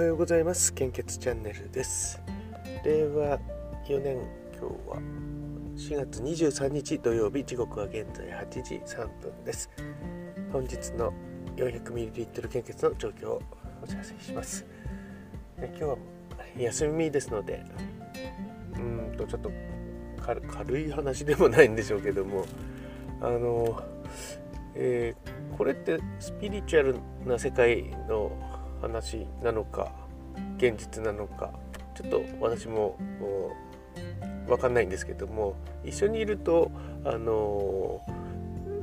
はようございます。献血チャンネルです。令和4年今日は4月23日土曜日時刻は現在8時3分です。本日の 400ml 献血の状況をお知らせします。今日は休みですのでうんとちょっと軽い話でもないんでしょうけどもあの、えー、これってスピリチュアルな世界の話なのか現実なのかちょっと私も分かんないんですけども一緒にいるとあの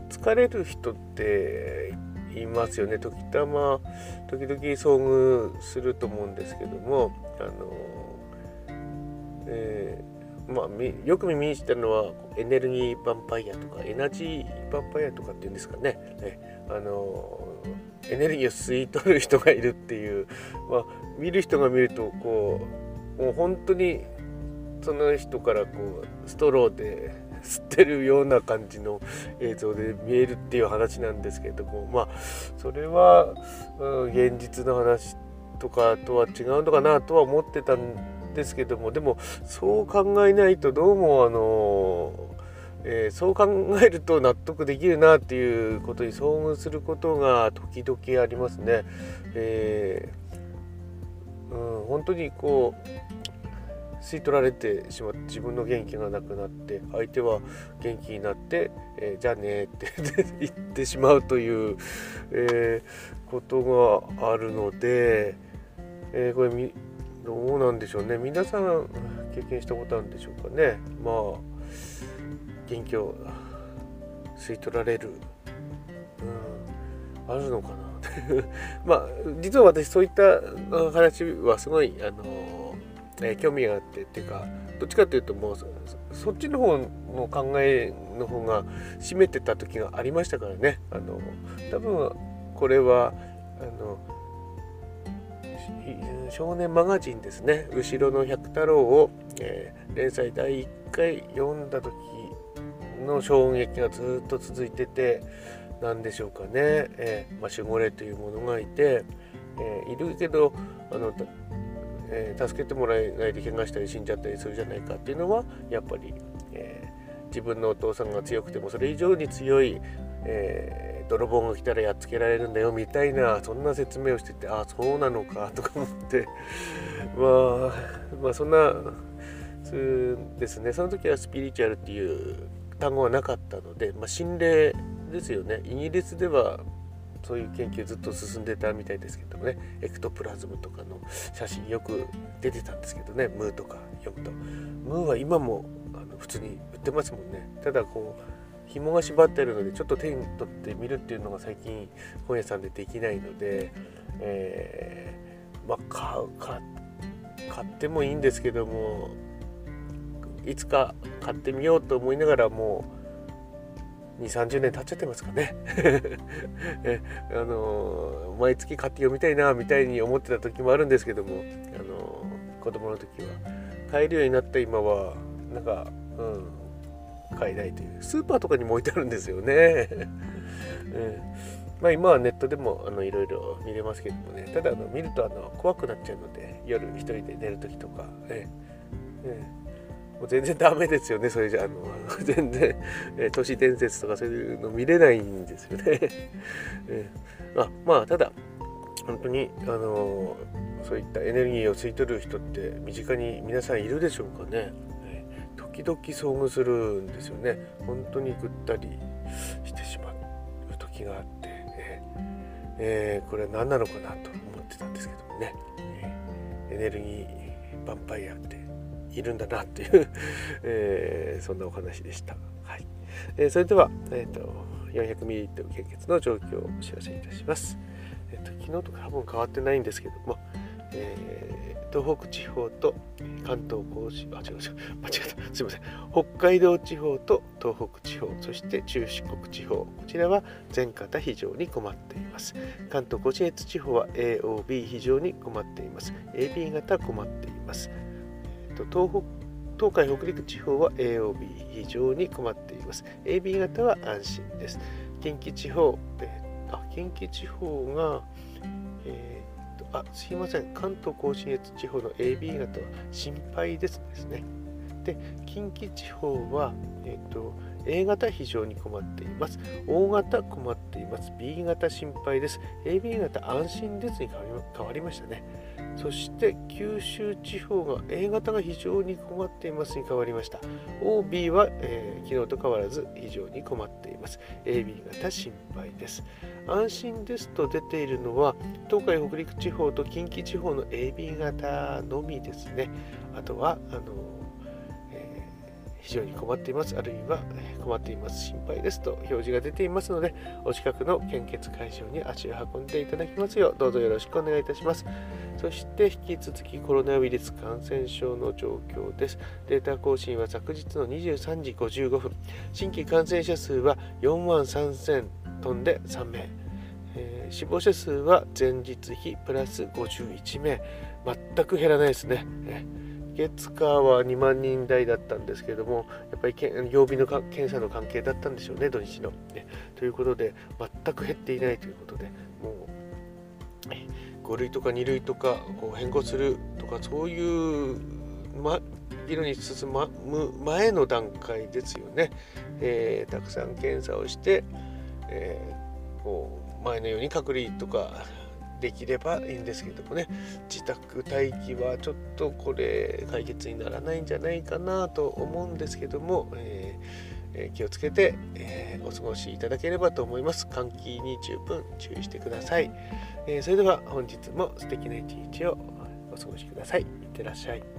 疲れる人っていますよね。時たま時々遭遇すると思うんですけどもあの、えー、まあ、よく耳にしてるのはエネルギーヴァンパイアとかエナジーヴァンパイアとかっていうんですかね。ねあのエネルギーを吸い取る人がいるっていう、まあ、見る人が見るとこうもう本当にその人からこうストローで吸ってるような感じの映像で見えるっていう話なんですけどもまあそれは、うん、現実の話とかとは違うのかなとは思ってたんですけどもでもそう考えないとどうもあのえー、そう考えると納得できるなっていうことに遭遇することが時々ありますね。えー、うん、本当にこう吸い取られてしまって自分の元気がなくなって相手は元気になって、えー、じゃあねって言ってしまうという、え、ことがあるので、え、これどうなんでしょうね皆さん経験したことあるんでしょうかね。まあ元気を吸い取られる、うん、あるのかな。まあ実は私そういった話はすごいあの、えー、興味があってっていうかどっちかというともうそっちの方の考えの方が占めてた時がありましたからね。あの多分これはあの少年マガジンですね「後ろの百太郎を」えー、連載第1回読んだ時の衝撃がずっと続いてて何でしょうかね、えーまあ、守護霊というものがいて、えー、いるけどあの、えー、助けてもらえないで怪我したり死んじゃったりするじゃないかっていうのはやっぱり、え、自分のお父さんが強くてもそれ以上に強い、え、泥棒が来たらやっつけられるんだよみたいなそんな説明をしててああそうなのかとか思って。まあまあそんなですね。その時はスピリチュアルっていう単語はなかったので、まあ、心霊ですよね。イギリスではそういう研究ずっと進んでたみたいですけどもね。エクトプラズムとかの写真よく出てたんですけどね。ムーとか読むと。ムーは今もあの普通に売ってますもんね。ただこう紐が縛ってるのでちょっと手に取って見るっていうのが最近本屋さんでできないので、えー、まあ買う買ってもいいんですけどもいつか買ってみようと思いながらもう2 3 0年経っちゃってますかね えあの毎月買って読みたいなみたいに思ってた時もあるんですけども、あの子供の時は買えるようになった今はなんか、うん、買えないというスーパーとかにも置いてあるんですよね。えまあ、今はネットでもあのいろいろ見れますけどもねただあの見るとあの怖くなっちゃうので夜一人で寝る時とか、えええもう全然ダメですよねそれじゃあの 全然、え、都市伝説とかそういうの見れないんですよね、えー、あまあただ本当にあのそういったエネルギーを吸い取る人って身近に皆さんいるでしょうかね、えー、時々遭遇するんですよね。本当にぐったりしてしまう時があって、ええー、これは何なのかなと思ってたんですけどもね、えエネルギーヴァンパイアっているんだなっていう えー、そんなお話でした。はい。えー、それでは、えーと、400ml 献血の状況をお知らせいたします。えーと、昨日と多分変わってないんですけども、えー、東北地方と関東甲信あ違う違う間違えた。すいません。北海道地方と東北地方そして中四国地方こちらは全方非常に困っています。関東甲信越地方は AOB 非常に困っています。AB 型困っています。と東北東海北陸地方は AOB 非常に困っています。AB 型は安心です。近畿地方、えー、あ近畿地方が、えー、とあすいません。関東甲信越地方の AB 型は心配ですですね。で近畿地方は、えーと、A 型非常に困っています。O 型困っています。B 型心配です。AB 型安心ですに変わりましたね。そして九州地方が A 型が非常に困っていますに変わりました。OB は、えー、昨日と変わらず非常に困っています。AB 型心配です。安心ですと出ているのは東海北陸地方と近畿地方の AB 型のみですね。あとはあの非常に困っています、あるいは困っています、心配ですと表示が出ていますので、お近くの献血会場に足を運んでいただきますよう、どうぞよろしくお願いいたします。そして引き続きコロナウイルス感染症の状況です。データ更新は昨日の23時55分、新規感染者数は4万3000飛んで3名。えー、死亡者数は前日比プラス51名全く減らないですね。月火は2万人台だったんですけれども、やっぱり曜日の検査の関係だったんでしょうね、土日の。ね、ということで、全く減っていないということで、もう、5類とか2類とかこう変更するとか、そういう、ま、議論に進む前の段階ですよね。えー、たくさん検査をして、えー、こう前のように隔離とかできればいいんですけどもね。自宅待機はちょっとこれ解決にならないんじゃないかなと思うんですけども、えー、気をつけて、えー、お過ごしいただければと思います。換気に十分注意してください、えー、それでは本日も素敵な一日をお過ごしください。いってらっしゃい。